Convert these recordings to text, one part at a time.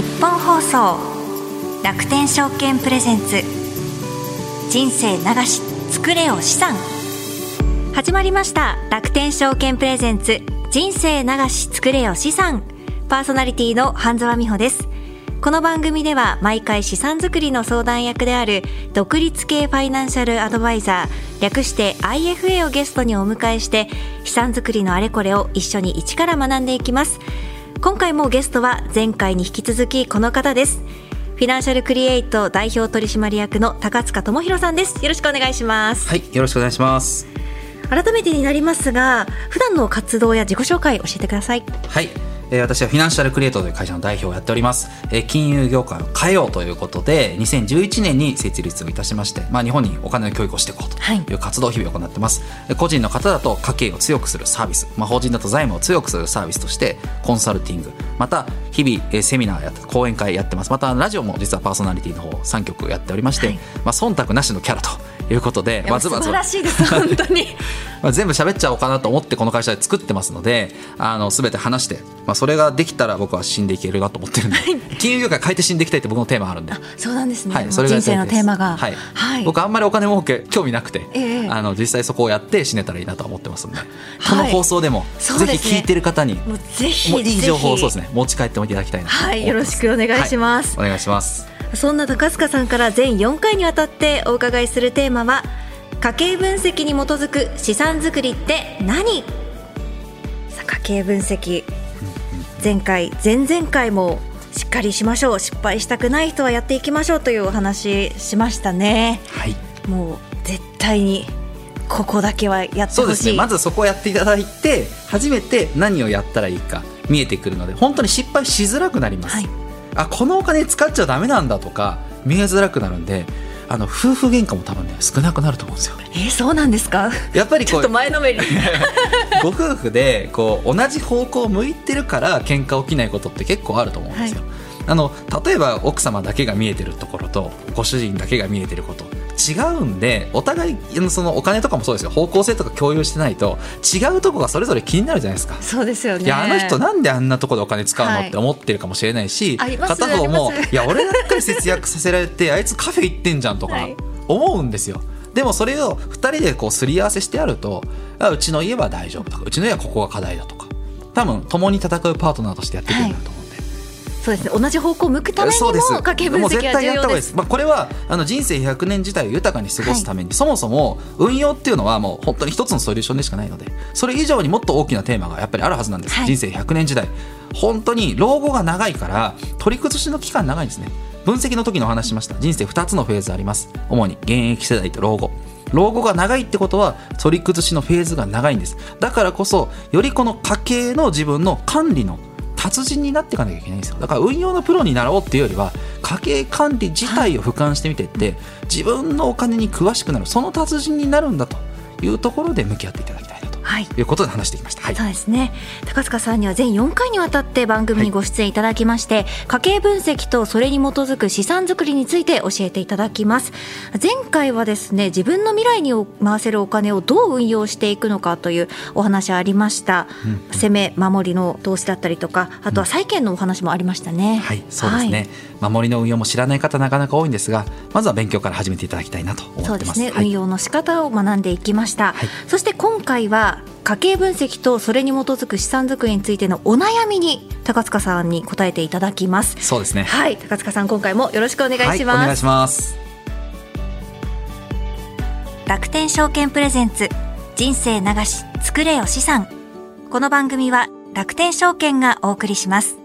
日本放送楽天証券プレゼンツ。人生流し作れよ資産。始まりました。楽天証券プレゼンツ。人生流し作れよ資産。パーソナリティの半沢美穂です。この番組では毎回資産作りの相談役である独立系ファイナンシャルアドバイザー略して IFA をゲストにお迎えして資産作りのあれこれを一緒に一から学んでいきます。今回もゲストは前回に引き続きこの方です。フィナンシャルクリエイト代表取締役の高塚智博さんです。よろしくお願いします。はいよろしくお願いします。改めてになりますが普段の活動や自己紹介教えてください。はいえー、私はフィナンシャルクリエイトという会社の代表をやっております、えー、金融業界を変えようということで2011年に設立をいたしまして、まあ、日本にお金の教育をしていこうとい。う活動を日々行ってます、はい、個人の方だと家計を強くするサービス、まあ、法人だと財務を強くするサービスとしてコンサルティングまた日々、えー、セミナーや講演会やってます。またラジオも実はパーソナリティの方3曲やっておりまして、はい、まあ、忖度なしのキャラということで、まずまず素晴らしいです本当に。まあ全部喋っちゃおうかなと思ってこの会社で作ってますのであの全て話して、まあ、それができたら僕は死んでいけるなと思ってるんで。金融業界変えて死んでいきたいって僕のテーマあるんで。そうなんですね、はい、それが人生のテーマが、はい。はい、僕あんまりお金儲け興味なくて、えー、あの実際そこをやって死ねたらいいなと思ってますんで、この放送でも、ぜひ聞いてる方にもうぜひいい情報をそうですね。持ち帰ってもいただきたいなはいよろしくお願いします、お願いしますそんな高塚さんから全4回にわたってお伺いするテーマは家計分析に基づく資産作りって何？さあ家計分析。前回前々回もしっかりしましょう。失敗したくない人はやっていきましょうというお話しましたね。はい。もう絶対にここだけはやってほしい。そうですね。まずそこをやっていただいて初めて何をやったらいいか見えてくるので本当に失敗しづらくなります、はい、あこのお金使っちゃダメなんだとか見えづらくなるんであの夫婦喧嘩も多分ね少なくなると思うんですよ。えー、そうなんですか？やっぱりちょっと前のめり。ご夫婦でこう同じ方向を向いてるから喧嘩起きないことって結構あると思うんですよ。はい、あの例えば奥様だけが見えてるところとご主人だけが見えてること違うんでお互いそのお金とかもそうですよ。方向性とか共有してないと違うとこがそれぞれ気になるじゃないですか。そうですよね。いやあの人なんであんなとこでお金使うの、はい、って思ってるかもしれないし片方もいや俺ばっかり節約させられてあいつカフェ行ってんじゃんとか思うんですよ。でもそれを2人でこうすり合わせしてやるとうちの家は大丈夫とかうちの家はここが課題だとか多分共に戦うパートナーとしてやっていくんだと思う。そうですね。同じ方向を向くためにも家計分析は重要です。まあこれはあの人生100年自体を豊かに過ごすために、はい、そもそも運用っていうのはもう本当に一つのソリューションでしかないのでそれ以上にもっと大きなテーマがやっぱりあるはずなんです、はい、人生100年時代。本当に老後が長いから取り崩しの期間長いんですね。分析の時のお話しました。人生2つのフェーズあります。主に現役世代と老後。老後が長いってことは取り崩しのフェーズが長いんです。だからこそよりこの家計の自分の管理の達人になっていかなきゃいけないんですよ。だから運用のプロになろうっていうよりは家計管理自体を俯瞰してみていって、自分のお金に詳しくなるその達人になるんだというところで向き合っていただきたい。はい、いうことで話してきました、はい、そうですね。高塚さんには全4回にわたって番組にご出演いただきまして、はい、家計分析とそれに基づく資産作りについて教えていただきます。前回はですね自分の未来に回せるお金をどう運用していくのかというお話ありました、うん、攻め守りの投資だったりとかあとは債券のお話もありましたね、うん、はいそうですね、守りの運用も知らない方なかなか多いんですがまずは勉強から始めていただきたいなと思ってます。そうですね、運用の仕方を学んでいきました、そして今回は家計分析とそれに基づく資産作りについてのお悩みに高塚さんに答えていただきます。そうですね。はい。高塚さん今回もよろしくお願いします、はい、お願いします。楽天証券プレゼンツ人生流し作れよ資産。この番組は楽天証券がお送りします。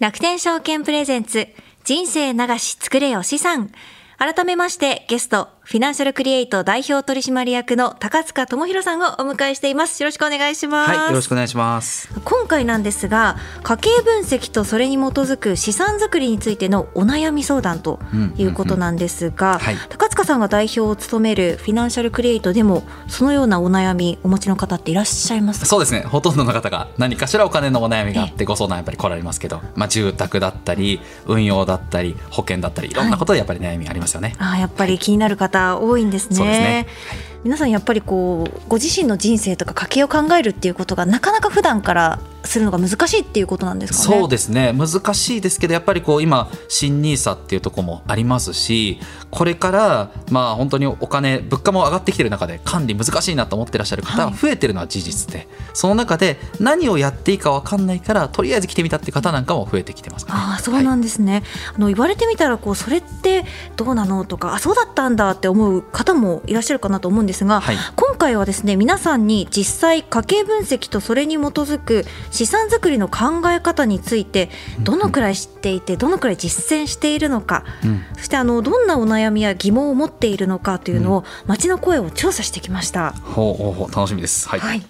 楽天証券プレゼンツ人生流し作れよ資産。改めましてゲストフィナンシャルクリエイト代表取締役の高塚智博さんをお迎えしています。よろしくお願いします。はい、よろしくお願いします。今回なんですが、家計分析とそれに基づく資産作りについてのお悩み相談ということなんですが、高塚さんが代表を務めるフィナンシャルクリエイトでもそのようなお悩みお持ちの方っていらっしゃいますそうですね。ほとんどの方が何かしらお金のお悩みがあってご相談やっぱり来られますけど、まあ住宅だったり運用だったり保険だったりいろんなことでやっぱり悩みありますよね。はい、あやっぱり気になる方方多いんですね。そうですね、はい皆さんやっぱりこうご自身の人生とか家計を考えるっていうことがなかなか普段からするのが難しいっていうことなんですかね？そうですね。難しいですけどやっぱりこう今新ニーサっていうところもありますしこれからまあ本当にお金物価も上がってきてる中で管理難しいなと思ってらっしゃる方が増えてるのは事実で、はい、その中で何をやっていいか分かんないからとりあえず来てみたって方なんかも増えてきてます、ね、あそうなんですね、はい、あの言われてみたらこうそれってどうなのとかあそうだったんだって思う方もいらっしゃるかなと思うんですが、はい、今回はですね皆さんに実際家計分析とそれに基づく資産作りの考え方についてどのくらい知っていてどのくらい実践しているのか、うん、そしてあのどんなお悩みや疑問を持っているのかというのを街の声を調査してきました。ほうほうほう楽しみです。はい。はい、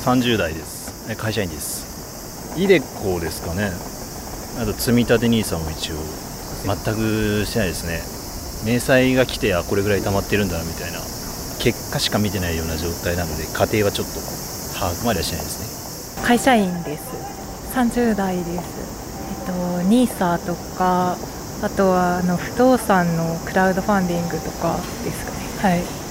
30代です。会社員です。イデコですかね。あと積み立て NISA も一応全くしてないですね。明細が来てあこれぐらい溜まってるんだなみたいな結果しか見てないような状態なので家庭はちょっと把握まではしないですね。会社員です。30代です。えっと NISA とかあとはあの不動産のクラウドファンディングとかですかね。はい。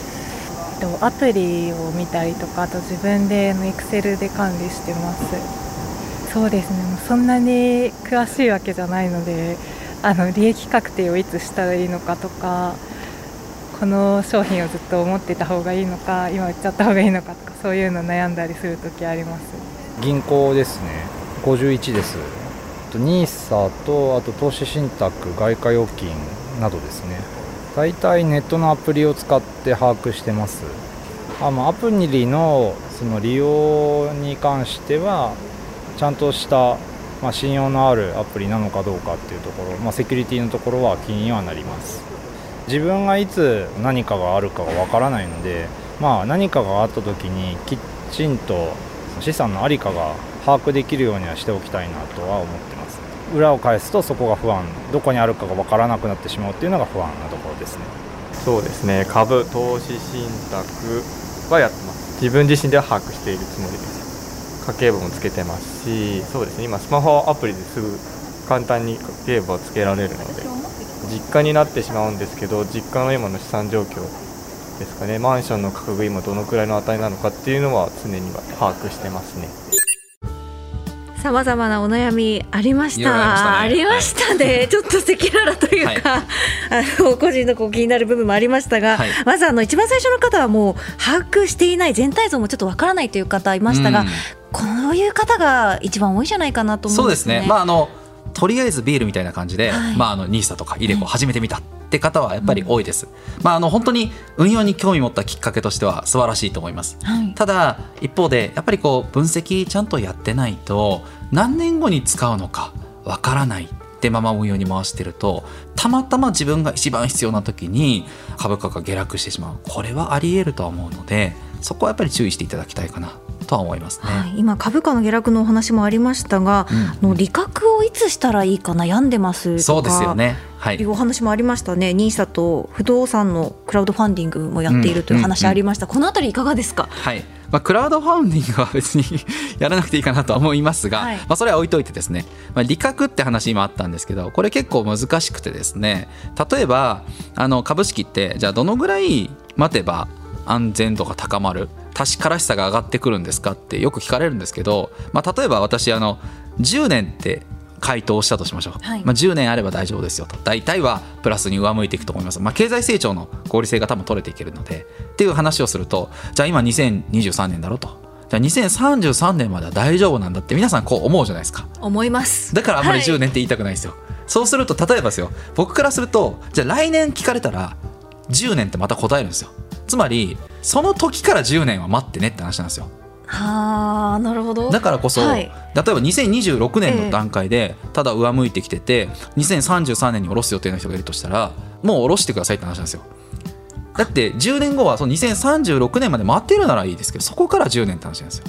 とアプリを見たりとかあと自分でエクセルで管理してますそうですねそんなに詳しいわけじゃないのであの利益確定をいつしたらいいのかとかこの商品をずっと持ってた方がいいのか今売っちゃった方がいいのかとかそういうの悩んだりする時あります。銀行ですね。51です。NISA とあと投資信託外貨預金などですね。大体ネットのアプリを使って把握してます。あまアプリのその利用に関してはちゃんとした、まあ、信用のあるアプリなのかどうかっていうところ、まあ、セキュリティのところは気にはなります。自分がいつ何かがあるかがわからないので、まあ、何かがあった時にきちんと資産の在りかが把握できるようにはしておきたいなとは思ってます。裏を返すとそこが不安。どこにあるかが分からなくなってしまうっていうのが不安なところですね。そうですね。株投資信託はやってます。自分自身では把握しているつもりです。家計簿もつけてますしそうですね。今スマホアプリですぐ簡単に家計簿をつけられるので。実家になってしまうんですけど実家の今の資産状況ですかね。マンションの価格が今どのくらいの値なのかっていうのは常には把握してますね。さまざまなお悩みありました。ありましたね。はい、ちょっと赤裸々というか、はい、あの個人のこう気になる部分もありましたが、はい、まずあの一番最初の方はもう把握していない全体像もちょっとわからないという方いましたが、うん、こういう方が一番多いじゃないかなと思うんです、ね、そうですね。まああのとりあえずビールみたいな感じで、まああのニーサとかイデコ始めてみた。って方はやっぱり多いです、うん、まあ、あの本当に運用に興味持ったきっかけとしては素晴らしいと思います、はい、ただ一方でやっぱりこう分析ちゃんとやってないと何年後に使うのかわからない。ってまま運用に回してるとたまたま自分が一番必要な時に株価が下落してしまう。これはありえるとは思うのでそこはやっぱり注意していただきたいかなとは思いますね、はい、今株価の下落のお話もありましたが、うん、の利確をいつしたらいいか悩んでますそうですよね。はい、お話もありましたね、NISA と不動産のクラウドファンディングもやっているという話ありました、うんうんうん、このあたり、いかがですか？はい。まあ、クラウドファンディングは別に やらなくていいかなとは思いますが、はい、まあ、それは置いといてですね、まあ、利確って話今あったんですけどこれ結構難しくてですね。例えばあの株式ってじゃあどのぐらい待てば安全度が高まる？確からしさが上がってくるんですかってよく聞かれるんですけど、まあ、例えば私あの10年って回答したとしましょう、はい、まあ、10年あれば大丈夫ですよと。大体はプラスに上向いていくと思います、まあ、経済成長の合理性が多分取れていけるので。っていう話をするとじゃあ今2023年だろうと。じゃあ2033年までは大丈夫なんだって皆さんこう思うじゃないですか。思います。だからあんまり10年って言いたくないですよ、はい、そうすると例えばですよ。僕からするとじゃあ来年聞かれたら10年ってまた答えるんですよ。つまりその時から10年は待ってねって話なんですよ。はあなるほど。だからこそ、はい、例えば2026年の段階でただ上向いてきてて、えー、2033年に下ろす予定の人がいるとしたらもう下ろしてくださいって話なんですよ。だって10年後はその2036年まで待ってるならいいですけどそこから10年って話なんですよ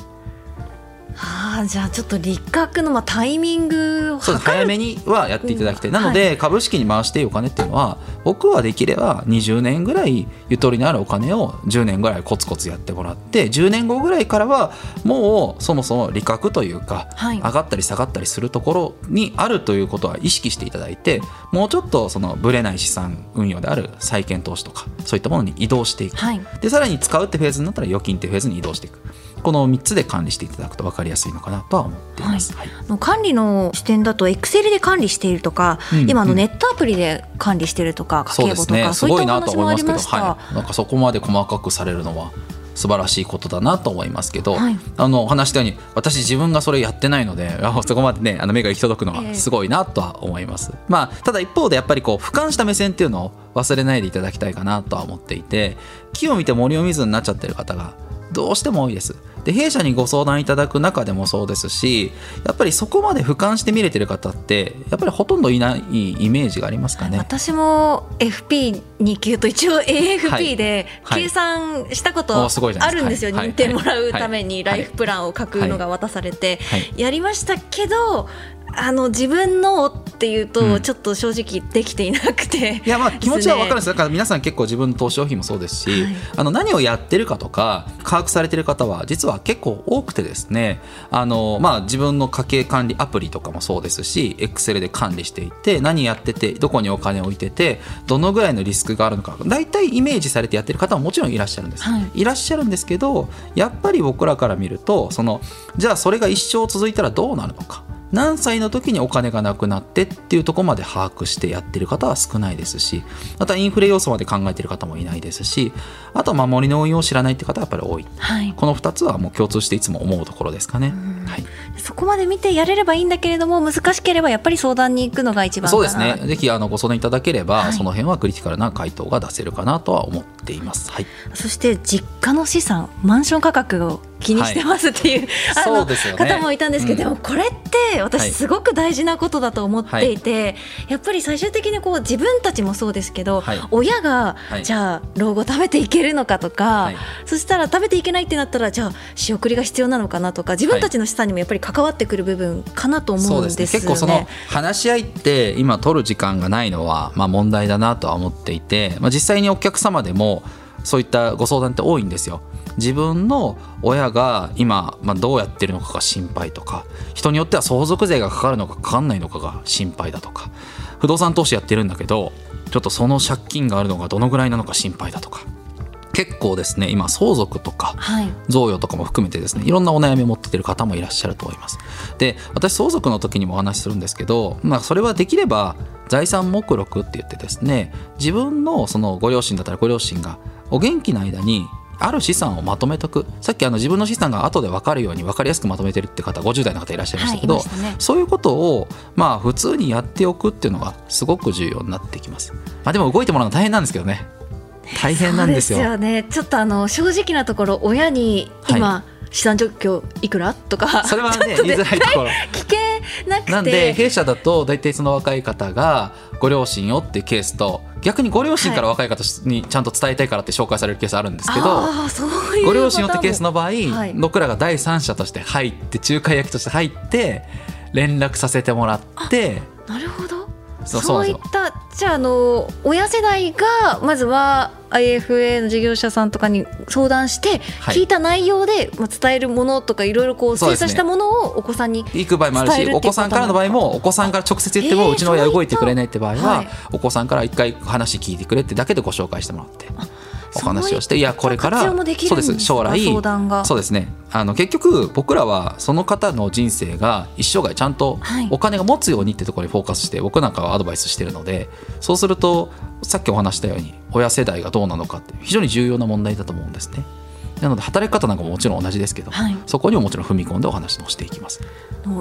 はあ、じゃあちょっと立覚のまあタイミングを早めにはやっていただきたい、なので株式に回していいお金っていうのは僕はできれば20年ぐらいゆとりのあるお金を10年ぐらいコツコツやってもらって10年後ぐらいからはもうそもそも利確というか、上がったり下がったりするところにあるということは意識していただいてもうちょっとそのぶれない資産運用である債券投資とかそういったものに移動していく、はい、でさらに使うってフェーズになったら預金ってフェーズに移動していくこの3つで管理していただくと分かりやすいのかなとは思っています、はい。管理の視点だとエクセルで管理しているとか、うん、今のネットアプリで管理しているとか家計簿とか、ね、そういったお話もありました、はい、なんかそこまで細かくされるのは素晴らしいことだなと思いますけど、はい、あの話したように私自分がそれやってないのでそこまでねあの目が行き届くのはすごいなとは思います、えー、まあただ一方でやっぱりこう俯瞰した目線っていうのを忘れないでいただきたいかなとは思っていて木を見て森を見ずになっちゃってる方がどうしても多いですで弊社にご相談いただく中でもそうですしやっぱりそこまで俯瞰して見れてる方ってやっぱりほとんどいないイメージがありますかね？私も FP2 級と一応 AFP で計算したことあるんですよ、認定もらうためにライフプランを書くのが渡されて。やりましたけどあの自分のっていうとちょっと正直できていなくて、うん、いやまあ気持ちは分かるんです。だから皆さん結構自分の投資商品もそうですし、はい、あの何をやってるかとか把握されてる方は実は結構多くてですねあの、まあ、自分の家計管理アプリとかもそうですしエクセルで管理していて何やっててどこにお金を置いててどのぐらいのリスクがあるのか。大体イメージされてやってる方ももちろんいらっしゃるんです、はい、いらっしゃるんですけどやっぱり僕らから見るとそのじゃあそれが一生続いたらどうなるのか何歳の時にお金がなくなってっていうところまで把握してやってる方は少ないですしまたインフレ要素まで考えてる方もいないですしあとは守りの運用を知らないって方はやっぱり多い、はい、この2つはもう共通していつも思うところですかね、はい、そこまで見てやれればいいんだけれども難しければやっぱり相談に行くのが一番そうですね。ぜひあのご相談いただければ、はい、その辺はクリティカルな回答が出せるかなとは思っています、はい、そして実家の資産マンション価格を気にしてますっていう、はい、あの、ね、方もいたんですけど、うん、でもこれって私すごく大事なことだと思っていて、はい、やっぱり最終的にこう自分たちもそうですけど、はい、親が、じゃあ老後食べていけるのかとか、そしたら食べていけないってなったらじゃあ仕送りが必要なのかなとか自分たちの資産にもやっぱり関わってくる部分かなと思うんです、ね、結構その話し合いって今取る時間がないのはまあ問題だなとは思っていて、まあ、実際にお客様でもそういったご相談って多いんですよ。自分の親が今、まあ、どうやってるのかが心配とか人によっては相続税がかかるのかかかんないのかが心配だとか不動産投資やってるんだけどちょっとその借金があるのがどのぐらいなのか心配だとか結構ですね今相続とか贈与とかも含めてですねいろんなお悩みを持っている方もいらっしゃると思います。で私相続の時にもお話しするんですけど、まあ、それはできれば財産目録って言ってですね自分のそのご両親だったらご両親がお元気な間にある資産をまとめとく。さっきあの自分の資産が後で分かるように分かりやすくまとめてるって方50代の方いらっしゃいましたけど、はいね、そういうことをまあ普通にやっておくっていうのがすごく重要になってきます、まあ、でも動いてもらうの大変なんですけどね。大変なんですよ。ですよね。ちょっとあの正直なところ親に今、はい。資産状況いくら？とか。それはね 言いづらいところ。聞けなくて。なんで弊社だと大体その若い方がご両親よっていうケースと逆にご両親から若い方にちゃんと伝えたいからって紹介されるケースあるんですけど、ご両親よってケースの場合、はい、僕らが第三者として入って仲介役として入って連絡させてもらってなるほど。そういったじゃああの親世代がまずは IFA の事業者さんとかに相談して聞いた内容で、まあ、伝えるものとかいろいろこう精査したものをお子さんに行く場合もあるしお子さんからの場合もお子さんから直接言ってもうちの親動いてくれないって場合はお子さんから一回話聞いてくれってだけでご紹介してもらって。お話をしていやこれからそうです。将来そうですね。あの結局僕らはその方の人生が一生涯ちゃんとお金が持つようにってところにフォーカスして僕なんかはアドバイスしてるのでそうするとさっきお話したように親世代がどうなのかって非常に重要な問題だと思うんですね。なので働き方なんかももちろん同じですけど、はい、そこにももちろん踏み込んでお話をしていきます。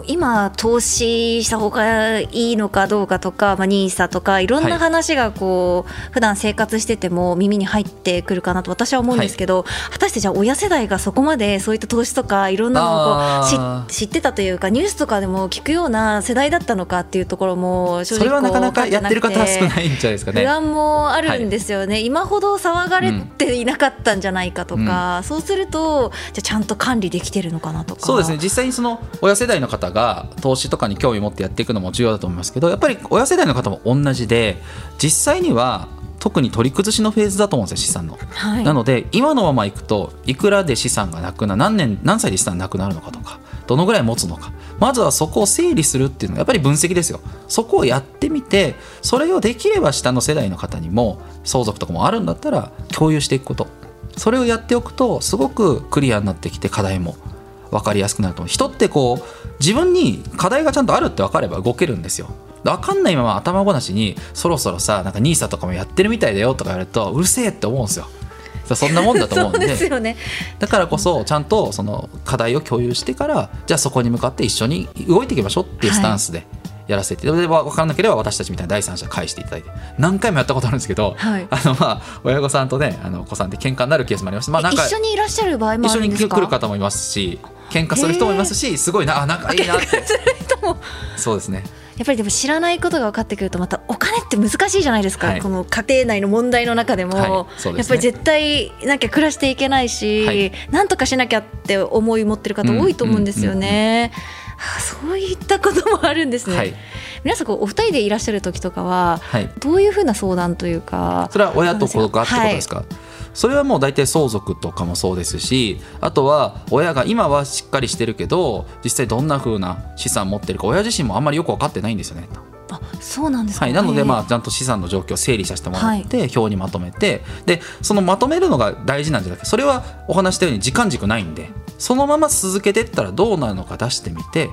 今投資した方がいいのかどうかとか、まあ、ニーサとかいろんな話がこう、はい、普段生活してても耳に入ってくるかなと私は思うんですけど、はい、果たしてじゃあ親世代がそこまでそういった投資とかいろんなのをこう知ってたというかニュースとかでも聞くような世代だったのかっていうところも正直それはなかなかやってる方は少ないんじゃないですかね。不安もあるんですよね、はい、今ほど騒がれていなかったんじゃないかとか、うん、そうするとじゃちゃんと管理できてるのかなとか。そうですね。実際にその親世代の方が投資とかに興味持ってやっていくのも重要だと思いますけどやっぱり親世代の方も同じで実際には特に取り崩しのフェーズだと思うんですよ資産の、はい、なので今のままいくといくらで資産がなくな何年何歳で資産なくなるのかとかどのぐらい持つのか。まずはそこを整理するっていうのがやっぱり分析ですよ。そこをやってみてそれをできれば下の世代の方にも相続とかもあるんだったら共有していくこと。それをやっておくとすごくクリアになってきて課題も分かりやすくなると思う。人ってこう自分に課題がちゃんとあるって分かれば動けるんですよ。分かんないまま頭ごなしにそろそろさなんか NISA とかもやってるみたいだよとか言われるとうるせえって思うんですよ。そんなもんだと思うんで。ですよね。だからこそちゃんとその課題を共有してからじゃあそこに向かって一緒に動いていきましょうっていうスタンスでやらせて、で分からなければ私たちみたいな第三者返していただいて何回もやったことあるんですけど、はい。あのまあ親御さんとねあのお子さんで喧嘩になるケースもあります。まあなんか一緒にいらっしゃる場合もあ一緒に来る方もいますし喧嘩する人もいますしすごいなあ仲いいなって。そうですねやっぱりでも知らないことが分かってくるとまたお金って難しいじゃないですか、はい。この家庭内の問題の中でも、はい。ですね。やっぱり絶対なきゃ暮らしていけないし、はい。なんとかしなきゃって思い持ってる方多いと思うんですよね。はあそういったこともあるんですね。はい。皆さんこうお二人でいらっしゃる時とかははい。どういうふうな相談というかそれは親と子がってことですか、それはもう大体相続とかもそうですしあとは親が今はしっかりしてるけど実際どんな風な資産持ってるか親自身もあんまりよく分かってないんですよね。あそうなんですか、はい、なので、まああ、ちゃんと資産の状況を整理させてもらって、表にまとめてでそのまとめるのが大事なんじゃなくてそれはお話したように時間軸ないんでそのまま続けていったらどうなるのか出してみて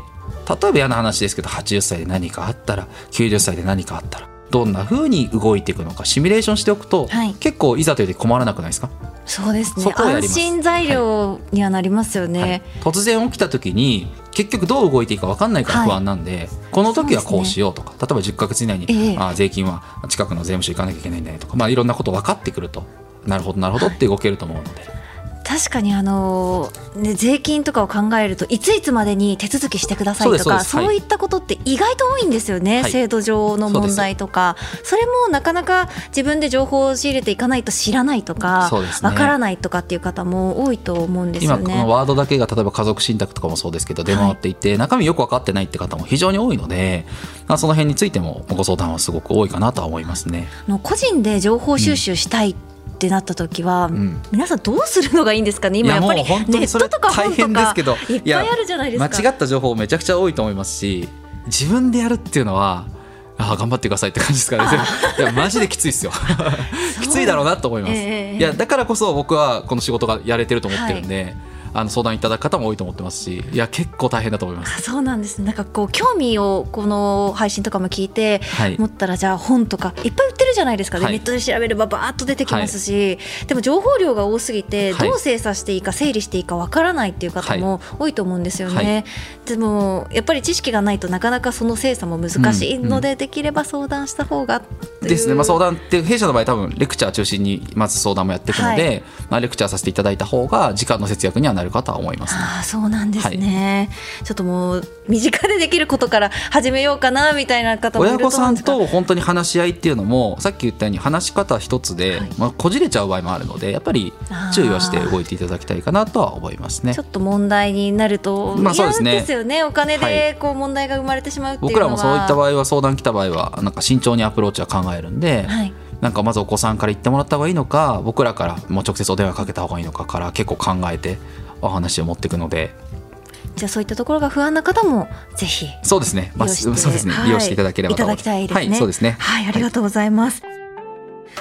例えば嫌な話ですけど80歳で何かあったら90歳で何かあったらどんな風に動いていくのかシミュレーションしておくと、はい。結構いざという時困らなくないですか、そうですね。安心材料にはなりますよね。はい。突然起きた時に結局どう動いていいか分かんないから不安なんで、この時はこうしようとか例えば10ヶ月以内に、ええ。あ税金は近くの税務署行かなきゃいけないんだねとか、まあ、いろんなこと分かってくると。なるほどなるほどって動けると思うので、確かにあのーね、税金とかを考えるといついつまでに手続きしてくださいとかそうい。ったことって意外と多いんですよね、はい。制度上の問題とか。それもなかなか自分で情報を仕入れていかないと知らないとかそうですね。わからないとかっていう方も多いと思うんですよね。今このワードだけが例えば家族信託とかもそうですけど出回っていて、中身よく分かってないって方も非常に多いので、まあ、その辺についてもご相談はすごく多いかなとは思いますね。個人で情報収集したいってなった時は、ん。皆さんどうするのがいいんですかね？今やっぱりネットとか本大変とかですけどいっぱいあるじゃないですか。間違った情報めちゃくちゃ多いと思いますし自分でやるっていうのはああ頑張ってくださいって感じですからねいやマジできついですよ。きついだろうなと思います、ええいやだからこそ僕はこの仕事がやれてると思ってるんで、あの相談いただく方も多いと思ってますしいや結構大変だと思います。あそうなんですね。なんかこう興味をこの配信とかも聞いてはい。思ったらじゃあ本とかいっぱい売ってるじゃないですか、ねはい。ネットで調べればバーッと出てきますし、でも情報量が多すぎてはい。どう精査していいか整理していいかわからないっていう方も多いと思うんですよね、でもやっぱり知識がないとなかなかその精査も難しいので、できれば相談した方がですね、まあ、相談って弊社の場合多分レクチャー中心にまず相談もやっていくので、はい。まあ、レクチャーさせていただいた方が時間の節約にはなるかとは思いますね。ああそうなんですね、ちょっともう身近でできることから始めようかなみたいな方も親御さんと本当に話し合いっていうのもさっき言ったように話し方一つで、はい。まあ、こじれちゃう場合もあるのでやっぱり注意はして動いていただきたいかなとは思いますね。ちょ。っと問題になるとまあそうですね。嫌ですよね。お金はでこう問題が生まれてしまうっていうのは。僕らもそういった場合は相談来た場合はなんか慎重にアプローチは考えるんで、はい。なんかまずお子さんから言ってもらった方がいいのか僕らからもう直接お電話かけた方がいいのかから結構考えてお話を持っていくので。じゃあそういったところが不安な方もぜひそうですね、まあ、そうですね、はい。利用していただければいただきたいですね。はい、そうですね。はい。ありがとうございます、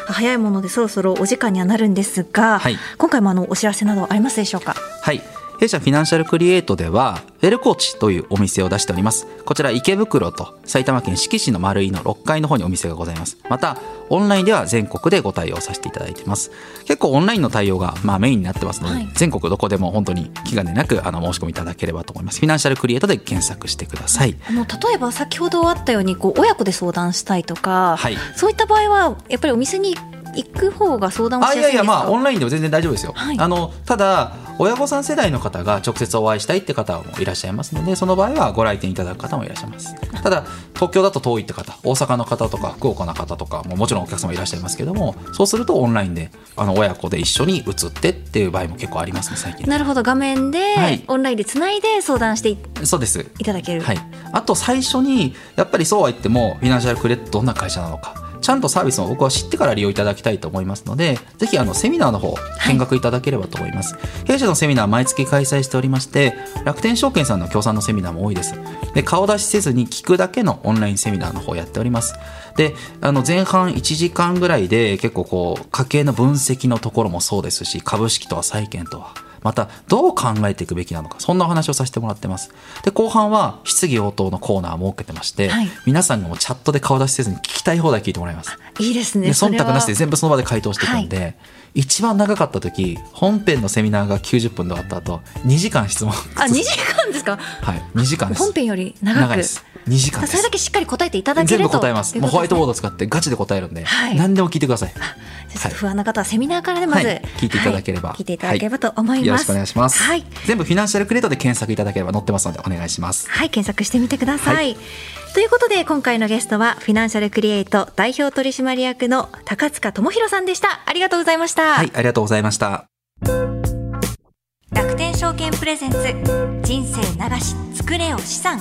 早いものでそろそろお時間にはなるんですが、はい。今回もあのお知らせなどありますでしょうか？はい。弊社フィナンシャルクリエイトでは、ウェルコーチというお店を出しております。こちら池袋と埼玉県志木市の丸井の6階の方にお店がございます。また、オンラインでは全国でご対応させていただいています。結構オンラインの対応がまあメインになってますので、はい全国どこでも本当に気兼ねなくあの申し込みいただければと思います。フィナンシャルクリエイトで検索してください。あの例えば先ほどあったようにこう親子で相談したいとか、はいそういった場合はやっぱりお店に行く方が相談をしあいやいやすいんですか？やまあオンラインでも全然大丈夫ですよ、はいあのただ親御さん世代の方が直接お会いしたいって方もいらっしゃいますのでその場合はご来店いただく方もいらっしゃいます。ただ東京だと遠いって方大阪の方とか福岡の方とかももちろんお客様いらっしゃいますけどもそうするとオンラインであの親子で一緒に移ってっていう場合も結構ありますね最近。なるほど。画面で、はい。オンラインでつないで相談していそうです。いただける、はい、あと最初にやっぱりそうは言ってもフィナンシャルクリエイトどんな会社なのかちゃんとサービスを僕は知ってから利用いただきたいと思いますのでぜひあのセミナーの方見学いただければと思います、弊社のセミナー毎月開催しておりまして楽天証券さんの協賛のセミナーも多いです。で顔出しせずに聞くだけのオンラインセミナーの方やっております。であの前半1時間ぐらいで結構こう家計の分析のところもそうですし株式とは債券とはまたどう考えていくべきなのかそんなお話をさせてもらってます。で後半は質疑応答のコーナーを設けてまして、はい。皆さんがもうチャットで顔出しせずに聞きたい放題聞いてもらいます。いいですね忖度なしで全部その場で回答していくんで、一番長かった時本編のセミナーが90分で終わった後2時間質問。あ2時間ですか？はい2時間です。本編より長いです。2時間です。それだけしっかり答えていただけ全ると。部答えます。もうホワイトボード使ってガチで答えるんで、はい。何でも聞いてください。不安な方はセミナーからでまず、はい。聞いていただければ。はい。聞いていただければと思います、よろしくお願いします、はい全部フィナンシャルクレートで検索いただければ載ってますのでお願いしますはい、検索してみてください。はいということで今回のゲストはフィナンシャルクリエイト代表取締役の高塚智博さんでした。ありがとうございました。はいありがとうございました楽天証券プレゼンツ人生流し作れよ資産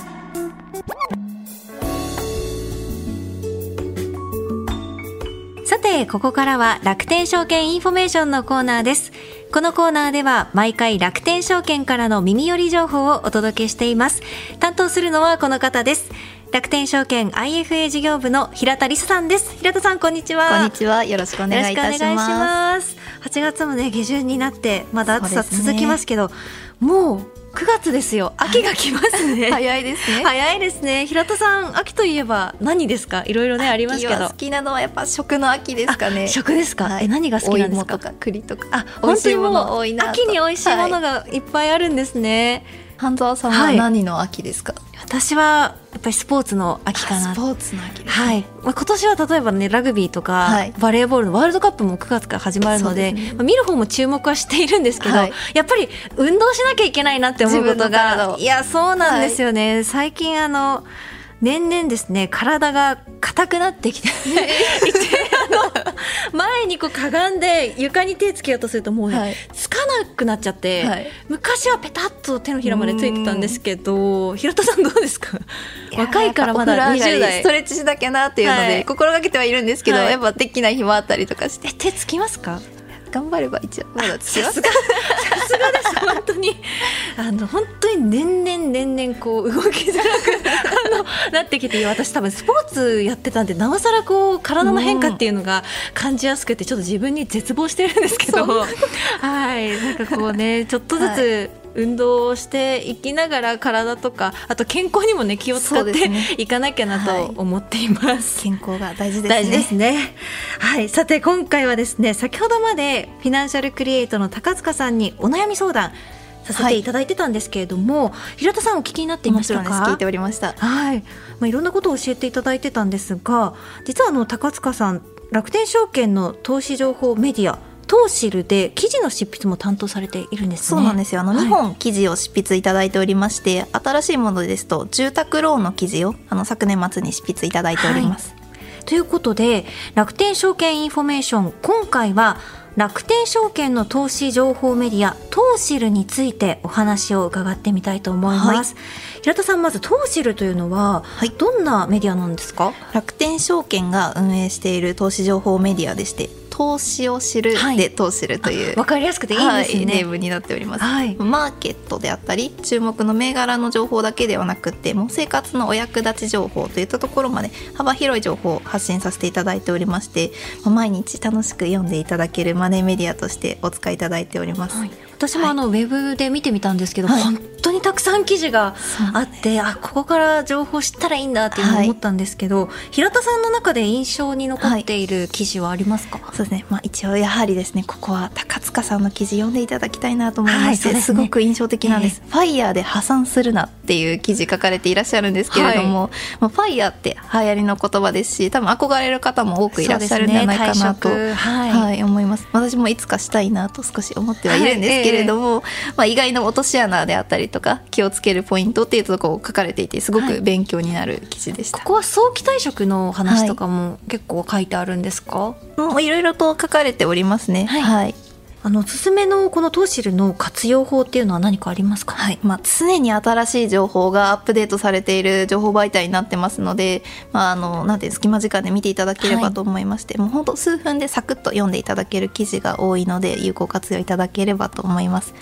さてここからは楽天証券インフォメーションのコーナーですこのコーナーでは毎回楽天証券からの耳寄り情報をお届けしています担当するのはこの方です楽天証券 IFA 事業部の平田理沙さんです平田さんこんにちはこんにちは。よろしくお願いいたしよろしくお願いします。ます。8月もね下旬になってまだ暑さ続きますけど、もう9月ですよ。秋が来ますね。早いですね。早いですね。平田さん秋といえば何ですか？いろいろねありますけど好。きなのはやっぱ食の秋ですかね。食ですか？はいえ何が好きなんですか？お芋とか栗とか。あ美味しいも本当にもう秋に美味しいものがいっぱいあるんですね。半沢さんははい。何の秋ですか？私はやっぱりスポーツの秋かな。ス。ポーツの秋。です。はい、まあ、今年は例えばねラグビーとか、はい。バレーボールのワールドカップも9月から始まるのでね。まあ、見る方も注目はしているんですけど、はい。やっぱり運動しなきゃいけないなって思うことがいやそうなんですよね、最近あの年々ですね体が硬くなってきて 前にこうかがんで床に手つけようとするともうね、はい。つかなくなっちゃって、はい。昔はペタッと手のひらまでついてたんですけど平田さんどうですか？若いからまだ20やっぱお風呂上がり代ストレッチしなきゃなっていうので、はい。心がけてはいるんですけど、はい。やっぱできない日もあったりとかして。え手つきますか？頑張れば一応まださすが。さすがです。本当に。あの本当に年々年々こう動きづらくあのなってきて私多分スポーツやってたんでなおさらこう体の変化っていうのが感じやすくてちょっと自分に絶望してるんですけど。はい。なんかこうねちょっとずつ、運動をしていきながら体とかあと健康にもね気を使っていかなきゃなと思っています。健康が大事ですね。大事ですね。はい、さて今回はですね、先ほどまでフィナンシャルクリエイトの高塚さんにお悩み相談させてい。ただいてたんですけれども、平田さんお聞きになっていましたか？聞いておりました。はい、まあいろんなことを教えていただいてたんですが、実はあの高塚さん楽天証券の投資情報メディアトウシルで記事の執筆も担当されているんですね。そうなんですよ。あのはい。2本記事を執筆いただいておりまして、新しいものですと住宅ローンの記事をあの昨年末に執筆いただいております、ということで楽天証券インフォメーション今回は楽天証券の投資情報メディアトウシルについてお話を伺ってみたいと思います、平田さんまずトウシルというのは、はい。どんなメディアなんですか？楽天証券が運営している投資情報メディアでして投資を知るはい。で投資るという、わかりやすくていいですはい、ネねームになっております、はい。マーケットであったり注目の銘柄の情報だけではなくてもう生活のお役立ち情報といったところまで幅広い情報を発信させていただいておりましてまあ毎日楽しく読んでいただけるマネーメディアとしてお使いいただいております、はい私もあの、ウェブで見てみたんですけど、はい。本当にたくさん記事があってあここから情報知ったらいいんだっていうのを思ったんですけど、平田さんの中で印象に残っている記事はありますか、そうですね、まあ、一応やはりですねここは高塚さんの記事読んでいただきたいなと思いまして、すね。すごく印象的なんです、ファイヤーで破産するなっていう記事書かれていらっしゃるんですけれども、まあ、ファイヤーって流行りの言葉ですし多分憧れる方も多くいらっしゃるんじゃないかなと、ねはい。はい、思います。私もいつかしたいなと少し思ってはいるんですけれども、まあ、意外な落とし穴であったりとか気をつけるポイントっていうところを書かれていてすごく勉強になる記事でした、ここは早期退職の話とかも結構書いてあるんですか、もういろいろと書かれておりますね。はい。はい。あのおすすめのこのトーシルの活用法っていうのは何かありますか、はいまあ、常に新しい情報がアップデートされている情報媒体になってますので、まあ、あのなんて隙間時間で見ていただければと思いまして、はい、もう本当数分でサクッと読んでいただける記事が多いので有効活用いただければと思います。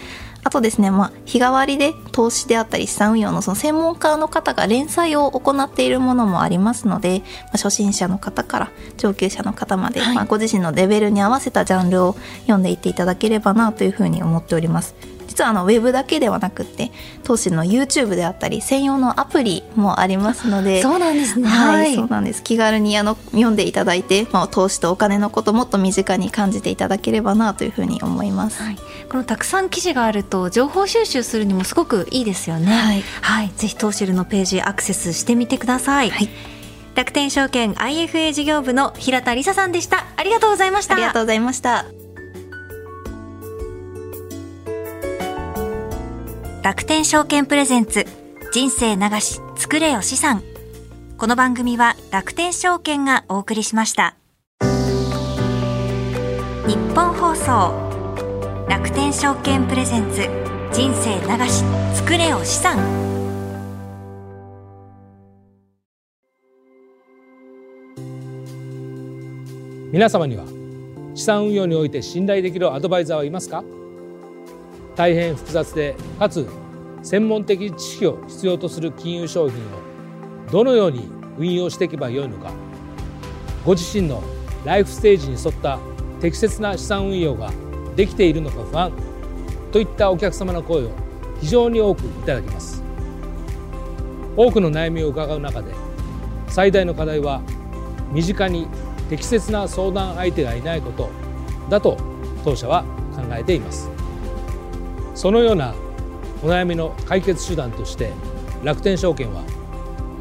あとですね、まあ、日替わりで投資であったり資産運用のその専門家の方が連載を行っているものもありますので、まあ、初心者の方から上級者の方まで、はい、まあ、ご自身のレベルに合わせたジャンルを読んでいっていただければなというふうに思っております。実はあのウェブだけではなくて当時の YouTube であったり専用のアプリもありますので。そうなんですね。はい、そうなんです。気軽にあの読んでいただいて、まあ、投資とお金のこともっと身近に感じていただければなというふうに思います、はい、このたくさん記事があると情報収集するにもすごくいいですよね。はい、はい、ぜひ投資ルのページアクセスしてみてください、はい。楽天証券 IFA 事業部の平田理沙さんでした。ありがとうございました。ありがとうございました楽天証券プレゼンツ人生流し作れよ資産。この番組は楽天証券がお送りしました。日本放送楽天証券プレゼンツ人生流し作れよ資産。皆様には資産運用において信頼できるアドバイザーはいますか？大変複雑でかつ専門的知識を必要とする金融商品をどのように運用していけばよいのか。ご自身のライフステージに沿った適切な資産運用ができているのか不安といったお客様の声を非常に多くいただきます。多くの悩みを伺う中で最大の課題は身近に適切な相談相手がいないことだと当社は考えています。そのようなお悩みの解決手段として楽天証券は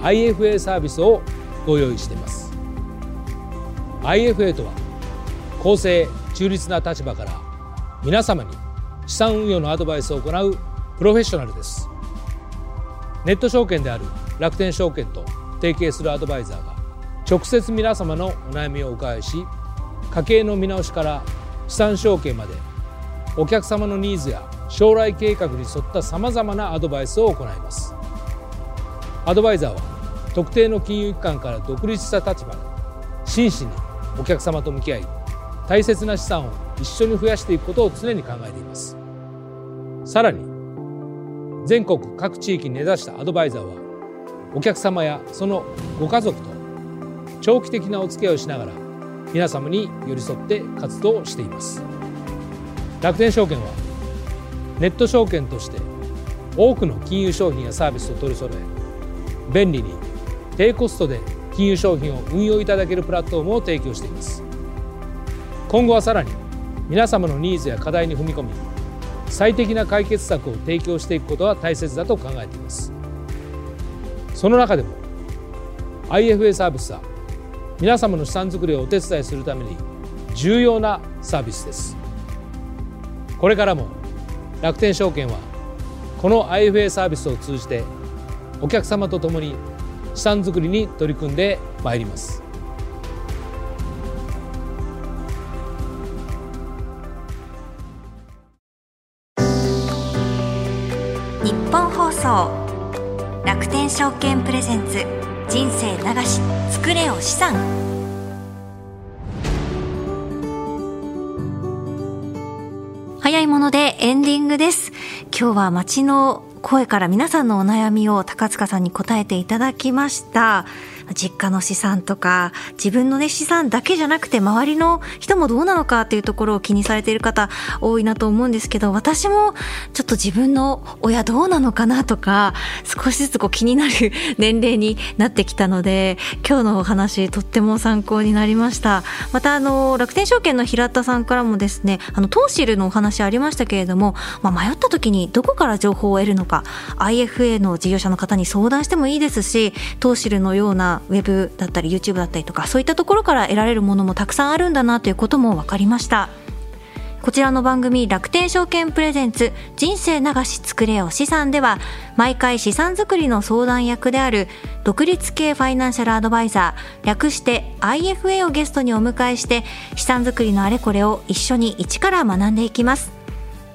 IFA サービスをご用意しています。IFA とは公正中立な立場から皆様に資産運用のアドバイスを行うプロフェッショナルです。ネット証券である楽天証券と提携するアドバイザーが直接皆様のお悩みをお伺いし家計の見直しから資産承継までお客様のニーズや将来計画に沿ったさまざまなアドバイスを行います。アドバイザーは特定の金融機関から独立した立場で真摯にお客様と向き合い大切な資産を一緒に増やしていくことを常に考えています。さらに全国各地域に根ざしたアドバイザーはお客様やそのご家族と長期的なお付き合いをしながら皆様に寄り添って活動しています。楽天証券はネット証券として多くの金融商品やサービスを取り揃え便利に低コストで金融商品を運用いただけるプラットフォームを提供しています。今後はさらに皆様のニーズや課題に踏み込み最適な解決策を提供していくことは大切だと考えています。その中でも IFA サービスは皆様の資産づくりをお手伝いするために重要なサービスです。これからも楽天証券はこの IFA サービスを通じてお客様と共に資産づくりに取り組んでまいります。日本放送。楽天証券プレゼンツ。人生流し作れよ資産。早いものでエンディングです。今日は街の声から皆さんのお悩みを高塚さんに答えていただきました。実家の資産とか自分のね資産だけじゃなくて周りの人もどうなのかっていうところを気にされている方多いなと思うんですけど私もちょっと自分の親どうなのかなとか少しずつこう気になる 年齢になってきたので今日のお話とっても参考になりました。またあの楽天証券の平田さんからもですねあのトーシルのお話ありましたけれども、まあ、迷った時にどこから情報を得るのか IFA の事業者の方に相談してもいいですしトーシルのようなウェブだったり YouTube だったりとかそういったところから得られるものもたくさんあるんだなということも分かりました。こちらの番組楽天証券プレゼンツ人生流し作れよ資産では毎回資産作りの相談役である独立系ファイナンシャルアドバイザー略して IFA をゲストにお迎えして資産作りのあれこれを一緒に一から学んでいきます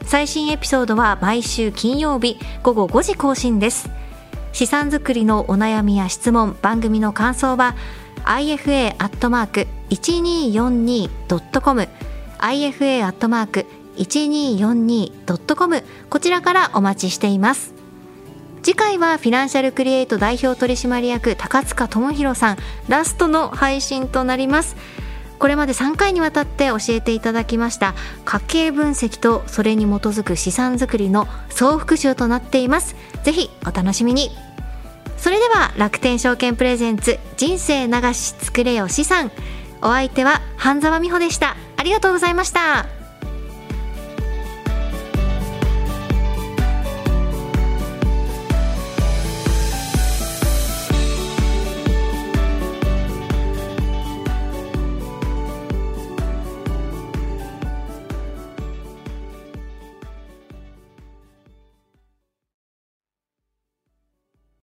最新エピソードは毎週金曜日午後5時更新です資産作りのお悩みや質問番組の感想は ifa.1242.com ifa.1242.com こちらからお待ちしています。次回はフィナンシャルクリエイト代表取締役高塚智博さんラストの配信となります。これまで3回にわたって教えていただきました家計分析とそれに基づく資産作りの総復習となっています。ぜひお楽しみに。それでは楽天証券プレゼンツ人生流し作れよ資産。お相手は半沢美穂でした。ありがとうございました。